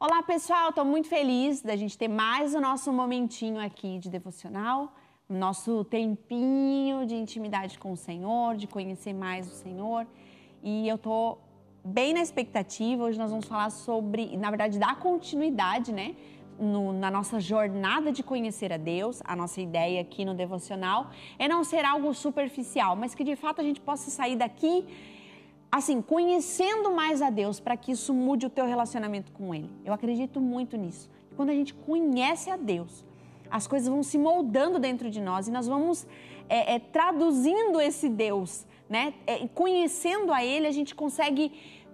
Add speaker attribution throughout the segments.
Speaker 1: Olá, pessoal, estou muito feliz da gente ter mais o nosso momentinho aqui de devocional, nosso tempinho de intimidade com o Senhor, de conhecer mais o Senhor. E eu estou bem na expectativa. Hoje nós vamos falar sobre, na verdade, dar continuidade, né? No, na nossa jornada de conhecer a Deus, a nossa ideia aqui no devocional é não ser algo superficial, mas que de fato a gente possa sair daqui assim, conhecendo mais a Deus para que isso mude o teu relacionamento com Ele. Eu acredito muito nisso. Quando a gente conhece a Deus, as coisas vão se moldando dentro de nós e nós vamos é, é, traduzindo esse Deus, né? É, conhecendo a Ele, a gente consegue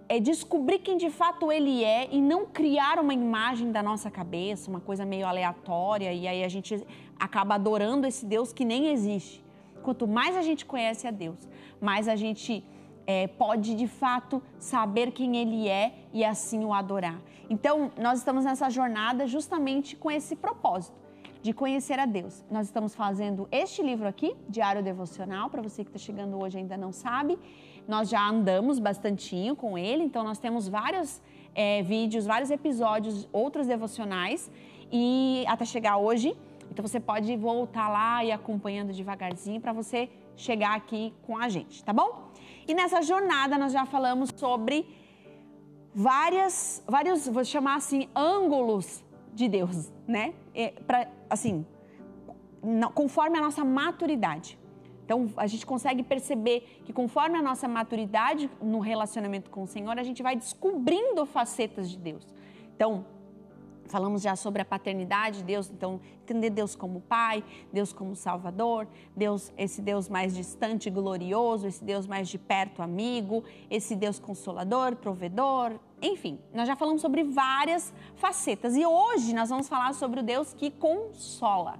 Speaker 1: é, descobrir quem de fato Ele é e não criar uma imagem da nossa cabeça, uma coisa meio aleatória e aí a gente acaba adorando esse Deus que nem existe. Quanto mais a gente conhece a Deus, mais a gente é, pode de fato saber quem Ele é e assim o adorar. Então, nós estamos nessa jornada justamente com esse propósito de conhecer a Deus. Nós estamos fazendo este livro aqui, Diário Devocional, para você que está chegando hoje e ainda não sabe. Nós já andamos bastantinho com ele, então nós temos vários é, vídeos, vários episódios, outros devocionais e até chegar hoje. Então você pode voltar lá e acompanhando devagarzinho para você chegar aqui com a gente, tá bom? E nessa jornada nós já falamos sobre várias, vários, vou chamar assim, ângulos de Deus, né? É, pra, assim, conforme a nossa maturidade. Então, a gente consegue perceber que conforme a nossa maturidade no relacionamento com o Senhor, a gente vai descobrindo facetas de Deus. Então, Falamos já sobre a paternidade de Deus, então entender Deus como Pai, Deus como Salvador, Deus, esse Deus mais distante e glorioso, esse Deus mais de perto amigo, esse Deus consolador, provedor, enfim, nós já falamos sobre várias facetas e hoje nós vamos falar sobre o Deus que consola.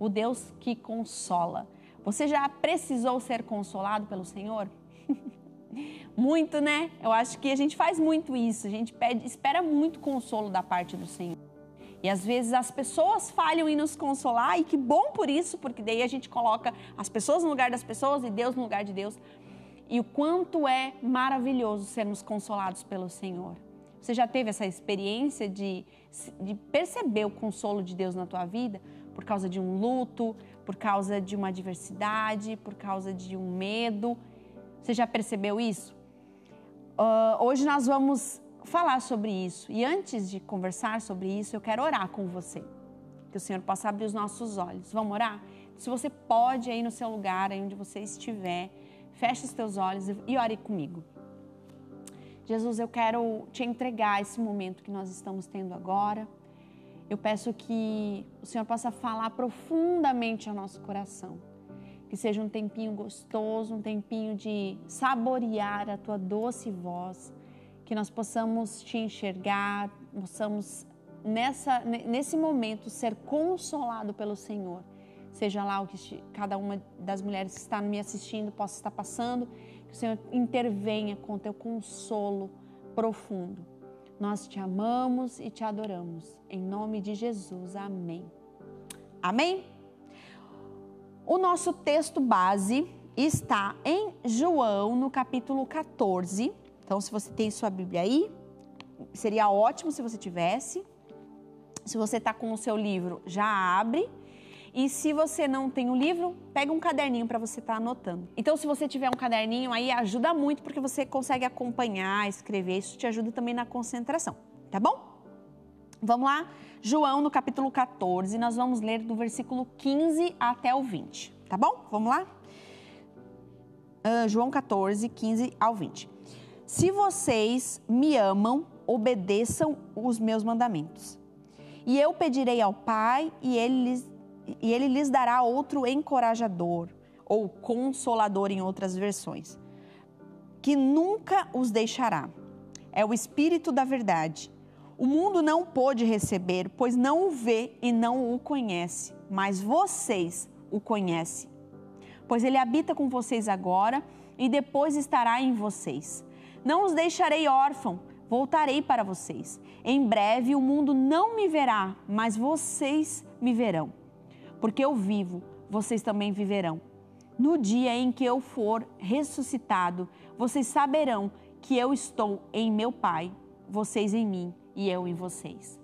Speaker 1: O Deus que consola. Você já precisou ser consolado pelo Senhor? Muito, né? Eu acho que a gente faz muito isso. A gente pede, espera muito consolo da parte do Senhor. E às vezes as pessoas falham em nos consolar, e que bom por isso, porque daí a gente coloca as pessoas no lugar das pessoas e Deus no lugar de Deus. E o quanto é maravilhoso sermos consolados pelo Senhor. Você já teve essa experiência de, de perceber o consolo de Deus na tua vida por causa de um luto, por causa de uma adversidade, por causa de um medo? Você já percebeu isso? Uh, hoje nós vamos falar sobre isso. E antes de conversar sobre isso, eu quero orar com você. Que o Senhor possa abrir os nossos olhos. Vamos orar? Se você pode aí no seu lugar, aí onde você estiver, feche os teus olhos e ore comigo. Jesus, eu quero te entregar esse momento que nós estamos tendo agora. Eu peço que o Senhor possa falar profundamente ao nosso coração que seja um tempinho gostoso, um tempinho de saborear a tua doce voz, que nós possamos te enxergar, possamos nessa, nesse momento ser consolado pelo Senhor. Seja lá o que cada uma das mulheres que está me assistindo possa estar passando, que o Senhor intervenha com o teu consolo profundo. Nós te amamos e te adoramos. Em nome de Jesus. Amém. Amém? O nosso texto base está em João, no capítulo 14. Então, se você tem sua Bíblia aí, seria ótimo se você tivesse. Se você está com o seu livro, já abre. E se você não tem o livro, pega um caderninho para você estar tá anotando. Então, se você tiver um caderninho aí, ajuda muito porque você consegue acompanhar, escrever. Isso te ajuda também na concentração, tá bom? Vamos lá? João, no capítulo 14, nós vamos ler do versículo 15 até o 20, tá bom? Vamos lá? Uh, João 14, 15 ao 20. Se vocês me amam, obedeçam os meus mandamentos. E eu pedirei ao Pai, e ele lhes, e ele lhes dará outro encorajador, ou consolador em outras versões, que nunca os deixará. É o Espírito da Verdade o mundo não pôde receber, pois não o vê e não o conhece, mas vocês o conhecem. Pois ele habita com vocês agora e depois estará em vocês. Não os deixarei órfão, voltarei para vocês. Em breve o mundo não me verá, mas vocês me verão. Porque eu vivo, vocês também viverão. No dia em que eu for ressuscitado, vocês saberão que eu estou em meu Pai, vocês em mim e eu em vocês.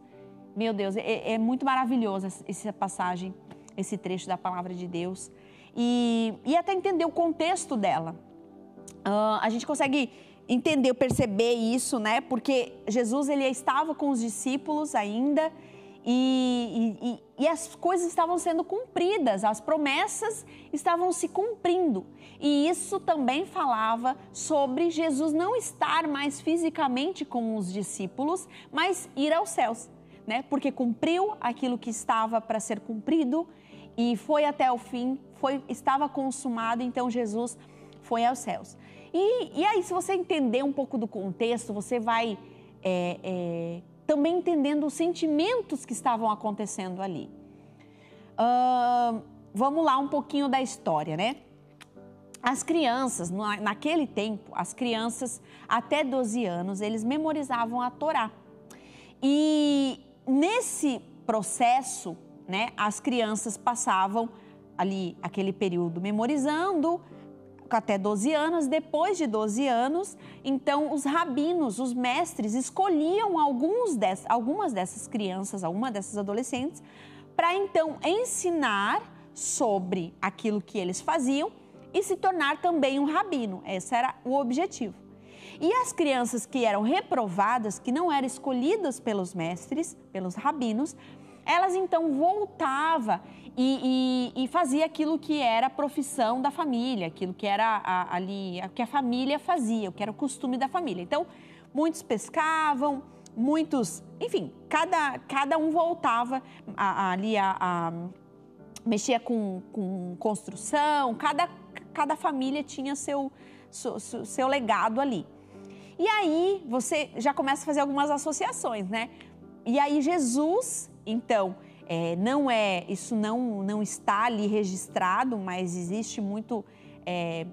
Speaker 1: Meu Deus, é, é muito maravilhoso essa passagem, esse trecho da palavra de Deus. E, e até entender o contexto dela. Uh, a gente consegue entender, perceber isso, né? Porque Jesus ele estava com os discípulos ainda e, e, e, as coisas estavam sendo cumpridas, as promessas estavam se cumprindo. E isso também falava sobre Jesus não estar mais fisicamente com os discípulos, mas ir aos céus, né? Porque cumpriu aquilo que estava para ser cumprido e foi até o fim, foi, estava consumado, então Jesus foi aos céus. E, e aí, se você entender um pouco do contexto, você vai é, é, também entendendo os sentimentos que estavam acontecendo ali. Uh, vamos lá um pouquinho da história, né? As crianças, naquele tempo, as crianças até 12 anos, eles memorizavam a Torá. E nesse processo, né, as crianças passavam ali aquele período memorizando, até 12 anos. Depois de 12 anos, então os rabinos, os mestres, escolhiam alguns des, algumas dessas crianças, algumas dessas adolescentes, para então ensinar sobre aquilo que eles faziam e se tornar também um rabino. Esse era o objetivo. E as crianças que eram reprovadas, que não eram escolhidas pelos mestres, pelos rabinos, elas então voltavam e, e, e fazia aquilo que era a profissão da família, aquilo que era a, ali, a, que a família fazia, o que era o costume da família. Então, muitos pescavam, muitos, enfim, cada, cada um voltava a, ali a, a mexia com, com construção, cada, cada família tinha seu, seu, seu legado ali. E aí você já começa a fazer algumas associações, né? E aí Jesus então, é, não é, isso não, não está ali registrado, mas existe muito é,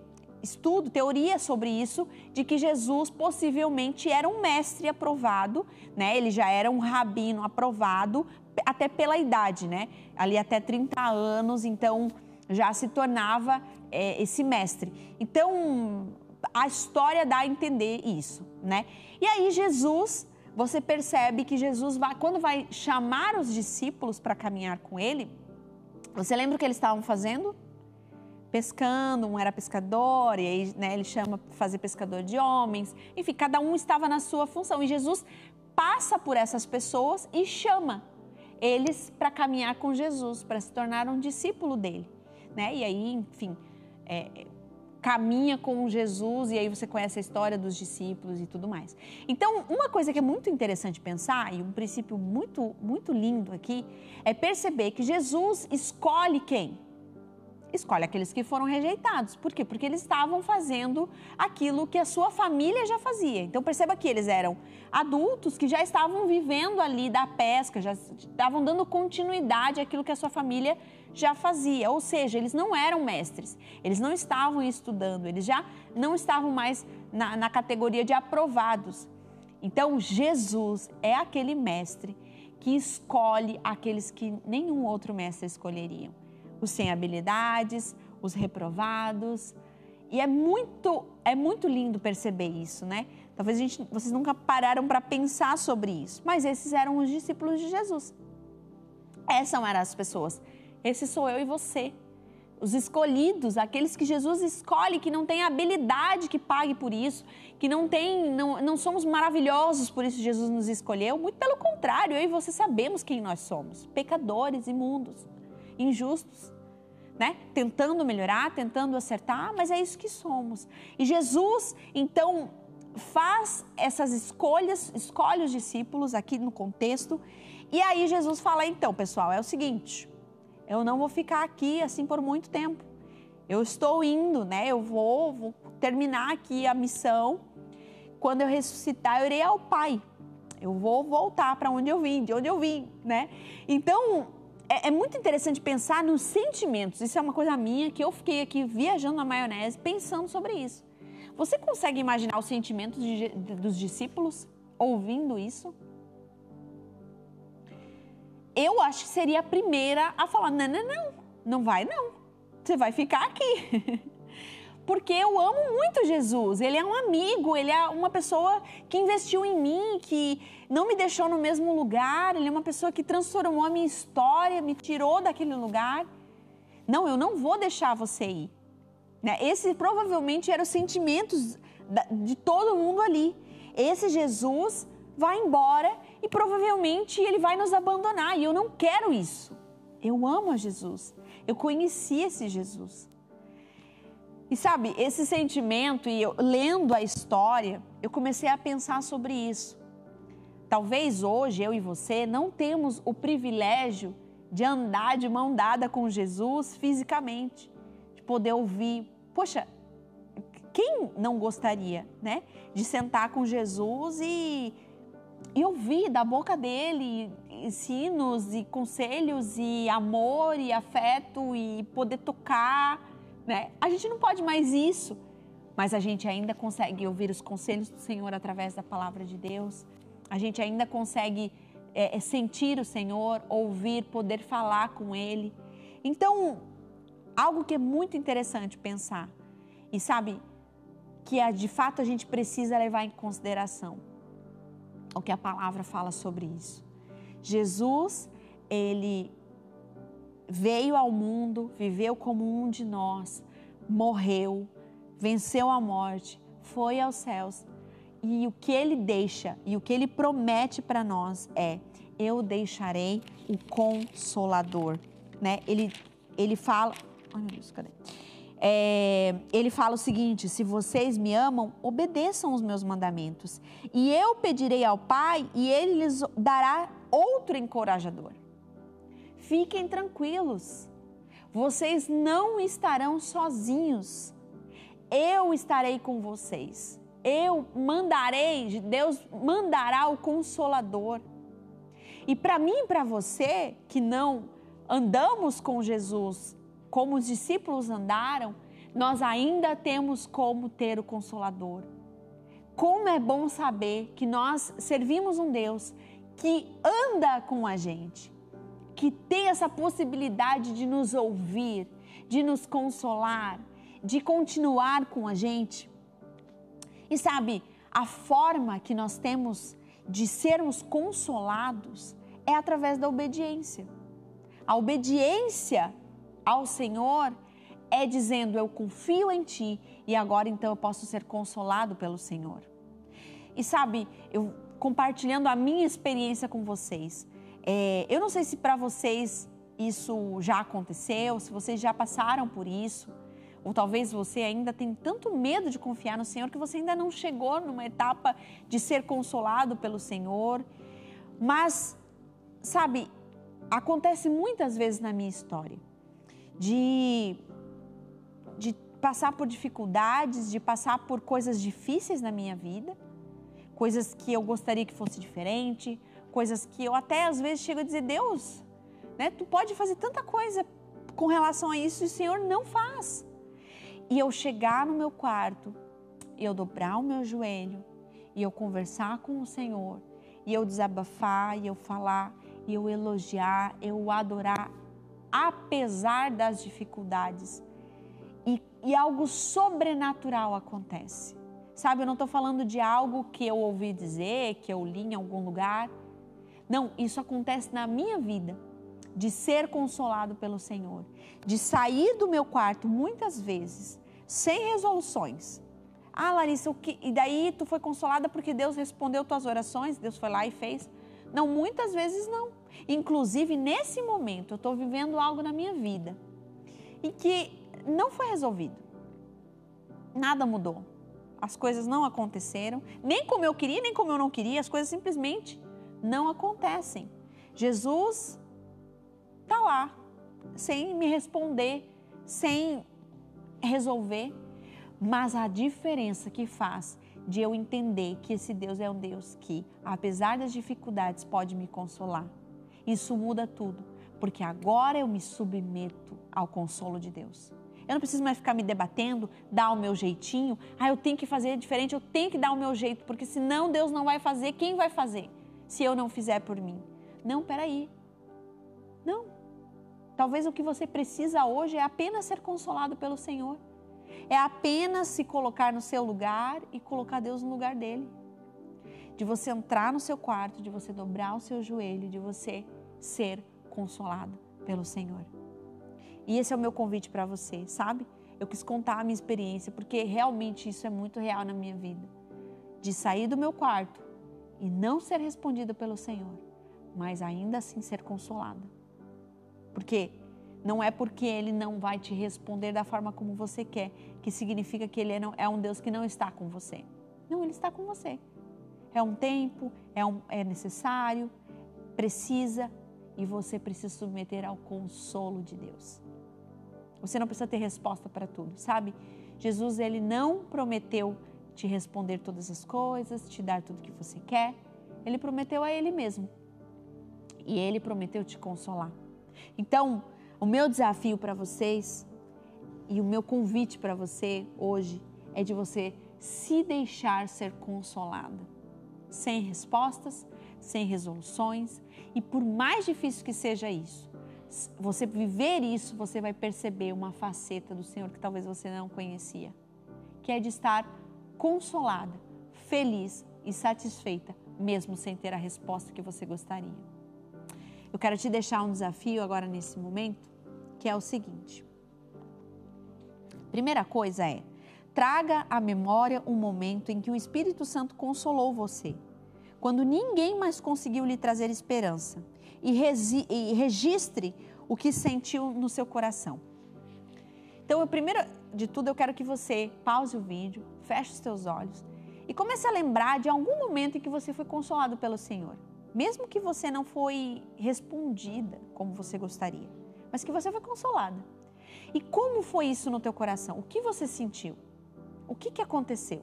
Speaker 1: estudo, teoria sobre isso, de que Jesus possivelmente era um mestre aprovado, né? Ele já era um rabino aprovado, até pela idade, né? Ali até 30 anos, então já se tornava é, esse mestre. Então, a história dá a entender isso, né? E aí Jesus você percebe que Jesus vai, quando vai chamar os discípulos para caminhar com ele, você lembra o que eles estavam fazendo? Pescando, um era pescador, e aí né, ele chama para fazer pescador de homens. Enfim, cada um estava na sua função. E Jesus passa por essas pessoas e chama eles para caminhar com Jesus, para se tornar um discípulo dele. Né? E aí, enfim, é, caminha com Jesus e aí você conhece a história dos discípulos e tudo mais. Então, uma coisa que é muito interessante pensar e um princípio muito muito lindo aqui é perceber que Jesus escolhe quem? Escolhe aqueles que foram rejeitados. Por quê? Porque eles estavam fazendo aquilo que a sua família já fazia. Então perceba que eles eram adultos que já estavam vivendo ali da pesca, já estavam dando continuidade àquilo que a sua família já fazia, ou seja, eles não eram mestres, eles não estavam estudando, eles já não estavam mais na, na categoria de aprovados. Então, Jesus é aquele mestre que escolhe aqueles que nenhum outro mestre escolheria: os sem habilidades, os reprovados. E é muito, é muito lindo perceber isso, né? Talvez gente, vocês nunca pararam para pensar sobre isso, mas esses eram os discípulos de Jesus. Essas eram as pessoas esse sou eu e você. Os escolhidos, aqueles que Jesus escolhe, que não tem habilidade que pague por isso, que não tem, não, não somos maravilhosos por isso Jesus nos escolheu. Muito pelo contrário, eu e você sabemos quem nós somos: pecadores, imundos, injustos. Né? Tentando melhorar, tentando acertar, mas é isso que somos. E Jesus, então, faz essas escolhas, escolhe os discípulos aqui no contexto. E aí Jesus fala: então, pessoal, é o seguinte eu não vou ficar aqui assim por muito tempo. Eu estou indo, né? Eu vou, vou terminar aqui a missão. Quando eu ressuscitar, eu irei ao Pai. Eu vou voltar para onde eu vim, de onde eu vim, né? Então, é, é, muito interessante pensar nos sentimentos. Isso é uma coisa minha que eu fiquei aqui viajando na maionese pensando sobre isso. Você consegue imaginar os sentimentos de, de, dos discípulos ouvindo isso? eu acho que seria a primeira a falar: não, não, não, não vai não. Você vai ficar aqui. porque eu amo muito Jesus. Ele é um amigo, ele é uma pessoa que investiu em mim, que não me deixou no mesmo lugar, ele é uma pessoa que transformou a minha história, me tirou daquele lugar. Não, eu não vou deixar você ir. Né? Esse provavelmente eram os sentimentos de todo mundo ali. Esse Jesus vai embora e provavelmente ele vai nos abandonar. E eu não quero isso. Eu amo a Jesus. Eu conheci esse Jesus. E sabe, esse sentimento, e eu, lendo a história, eu comecei a pensar sobre isso. Talvez hoje eu e você não temos o privilégio de andar de mão dada com Jesus fisicamente, de poder ouvir. Poxa, quem não gostaria, né, de sentar com Jesus e, e ouvir da boca dele ensinos e conselhos e amor e afeto e poder tocar né? A gente não pode mais isso, mas a gente ainda consegue ouvir os conselhos do Senhor através da palavra de Deus. A gente ainda consegue é, é, sentir o Senhor, ouvir, poder falar com Ele. Então, algo que é muito interessante pensar, e sabe, que é, de fato a gente precisa levar em consideração o que a palavra fala sobre isso. Jesus, ele veio ao mundo, viveu como um de nós, morreu, venceu a morte, foi aos céus. E o que ele deixa e o que ele promete para nós é: eu deixarei o consolador, né? Ele ele fala, ai meu Deus, cadê? É, ele fala o seguinte: se vocês me amam, obedeçam os meus mandamentos, e eu pedirei ao Pai, e ele lhes dará outro encorajador Fiquem tranquilos, vocês não estarão sozinhos. Eu estarei com vocês. Eu mandarei, Deus mandará o consolador. E para mim e para você que não andamos com Jesus como os discípulos andaram, nós ainda temos como ter o consolador. Como é bom saber que nós servimos um Deus que anda com a gente, que tem essa possibilidade de nos ouvir, de nos consolar, de continuar com a gente. E sabe, a forma que nós temos de sermos consolados é através da obediência. A obediência ao Senhor é dizendo: Eu confio em Ti e agora então eu posso ser consolado pelo Senhor. E sabe, eu compartilhando a minha experiência com vocês, é, eu não sei se para vocês isso já aconteceu, se vocês já passaram por isso, ou talvez você ainda tem tanto medo de confiar no Senhor que você ainda não chegou numa etapa de ser consolado pelo Senhor. Mas, sabe, acontece muitas vezes na minha história de, de passar por dificuldades, de passar por coisas difíceis na minha vida, coisas que eu gostaria que fosse diferente, coisas que eu até às vezes chego a dizer, Deus, né, tu pode fazer tanta coisa com relação a isso e o Senhor não faz. E eu chegar no meu quarto, eu dobrar o meu joelho, e eu conversar com o Senhor, e eu desabafar, e eu falar, e eu elogiar, eu adorar, apesar das dificuldades. E, e algo sobrenatural acontece. Sabe, eu não estou falando de algo que eu ouvi dizer, que eu li em algum lugar. Não, isso acontece na minha vida, de ser consolado pelo Senhor, de sair do meu quarto muitas vezes sem resoluções. Ah, Larissa, o que... e daí tu foi consolada porque Deus respondeu tuas orações, Deus foi lá e fez? Não, muitas vezes não. Inclusive, nesse momento, eu estou vivendo algo na minha vida e que não foi resolvido. Nada mudou. As coisas não aconteceram, nem como eu queria, nem como eu não queria, as coisas simplesmente não acontecem. Jesus está lá, sem me responder, sem resolver, mas a diferença que faz de eu entender que esse Deus é um Deus que, apesar das dificuldades, pode me consolar. Isso muda tudo, porque agora eu me submeto ao consolo de Deus. Eu não preciso mais ficar me debatendo, dar o meu jeitinho. Ah, eu tenho que fazer diferente, eu tenho que dar o meu jeito, porque senão Deus não vai fazer. Quem vai fazer? Se eu não fizer por mim. Não, peraí. Não. Talvez o que você precisa hoje é apenas ser consolado pelo Senhor. É apenas se colocar no seu lugar e colocar Deus no lugar dele. De você entrar no seu quarto, de você dobrar o seu joelho, de você ser consolado pelo Senhor. E esse é o meu convite para você, sabe? Eu quis contar a minha experiência, porque realmente isso é muito real na minha vida. De sair do meu quarto e não ser respondido pelo Senhor, mas ainda assim ser consolada. Porque não é porque Ele não vai te responder da forma como você quer, que significa que Ele é, é um Deus que não está com você. Não, Ele está com você. É um tempo, é, um, é necessário, precisa, e você precisa submeter ao consolo de Deus. Você não precisa ter resposta para tudo, sabe? Jesus ele não prometeu te responder todas as coisas, te dar tudo que você quer. Ele prometeu a ele mesmo. E ele prometeu te consolar. Então, o meu desafio para vocês e o meu convite para você hoje é de você se deixar ser consolada, sem respostas, sem resoluções, e por mais difícil que seja isso, você viver isso, você vai perceber uma faceta do Senhor que talvez você não conhecia, que é de estar consolada, feliz e satisfeita, mesmo sem ter a resposta que você gostaria. Eu quero te deixar um desafio agora nesse momento, que é o seguinte. Primeira coisa é: traga à memória um momento em que o Espírito Santo consolou você, quando ninguém mais conseguiu lhe trazer esperança e, e registre o que sentiu no seu coração. Então, primeiro de tudo, eu quero que você pause o vídeo, feche os seus olhos e comece a lembrar de algum momento em que você foi consolado pelo Senhor. Mesmo que você não foi respondida como você gostaria, mas que você foi consolada. E como foi isso no teu coração? O que você sentiu? O que, que aconteceu?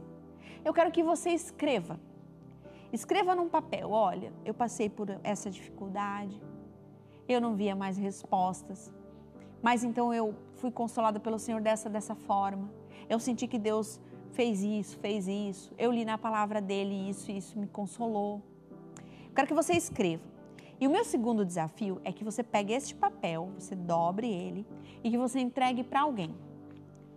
Speaker 1: Eu quero que você escreva Escreva num papel: olha, eu passei por essa dificuldade, eu não via mais respostas, mas então eu fui consolada pelo Senhor dessa dessa forma. Eu senti que Deus fez isso, fez isso. Eu li na palavra dele isso e isso me consolou. Eu quero que você escreva. E o meu segundo desafio é que você pegue este papel, você dobre ele e que você entregue para alguém.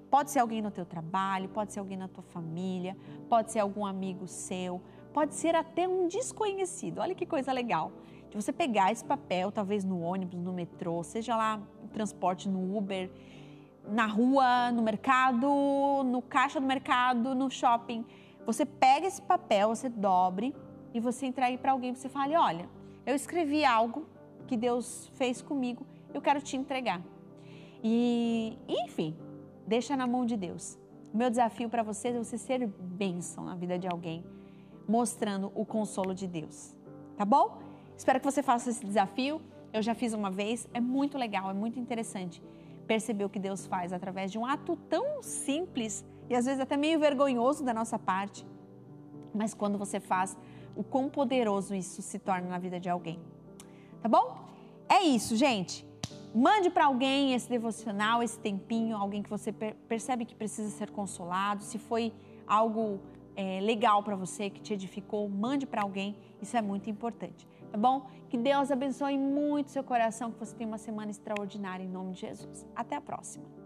Speaker 1: Pode ser alguém no teu trabalho, pode ser alguém na tua família, pode ser algum amigo seu, pode ser até um desconhecido. Olha que coisa legal. De você pegar esse papel, talvez no ônibus, no metrô, seja lá no transporte, no Uber, na rua, no mercado, no caixa do mercado, no shopping. Você pega esse papel, você dobre e você entregue para alguém. Você fala: Olha, eu escrevi algo que Deus fez comigo, eu quero te entregar. E, enfim, deixa na mão de Deus. O meu desafio para você é você ser bênção na vida de alguém mostrando o consolo de Deus. Tá bom? Espero que você faça esse desafio. Eu já fiz uma vez, é muito legal, é muito interessante perceber o que Deus faz através de um ato tão simples e às vezes até meio vergonhoso da nossa parte. Mas quando você faz, o quão poderoso isso se torna na vida de alguém. Tá bom? É isso, gente. Mande para alguém esse devocional, esse tempinho, alguém que você percebe que precisa ser consolado. Se foi algo é, legal para você, que te edificou, mande para alguém. Isso é muito importante, tá bom? Que Deus abençoe muito seu coração, que você tenha uma semana extraordinária em nome de Jesus. Até a próxima.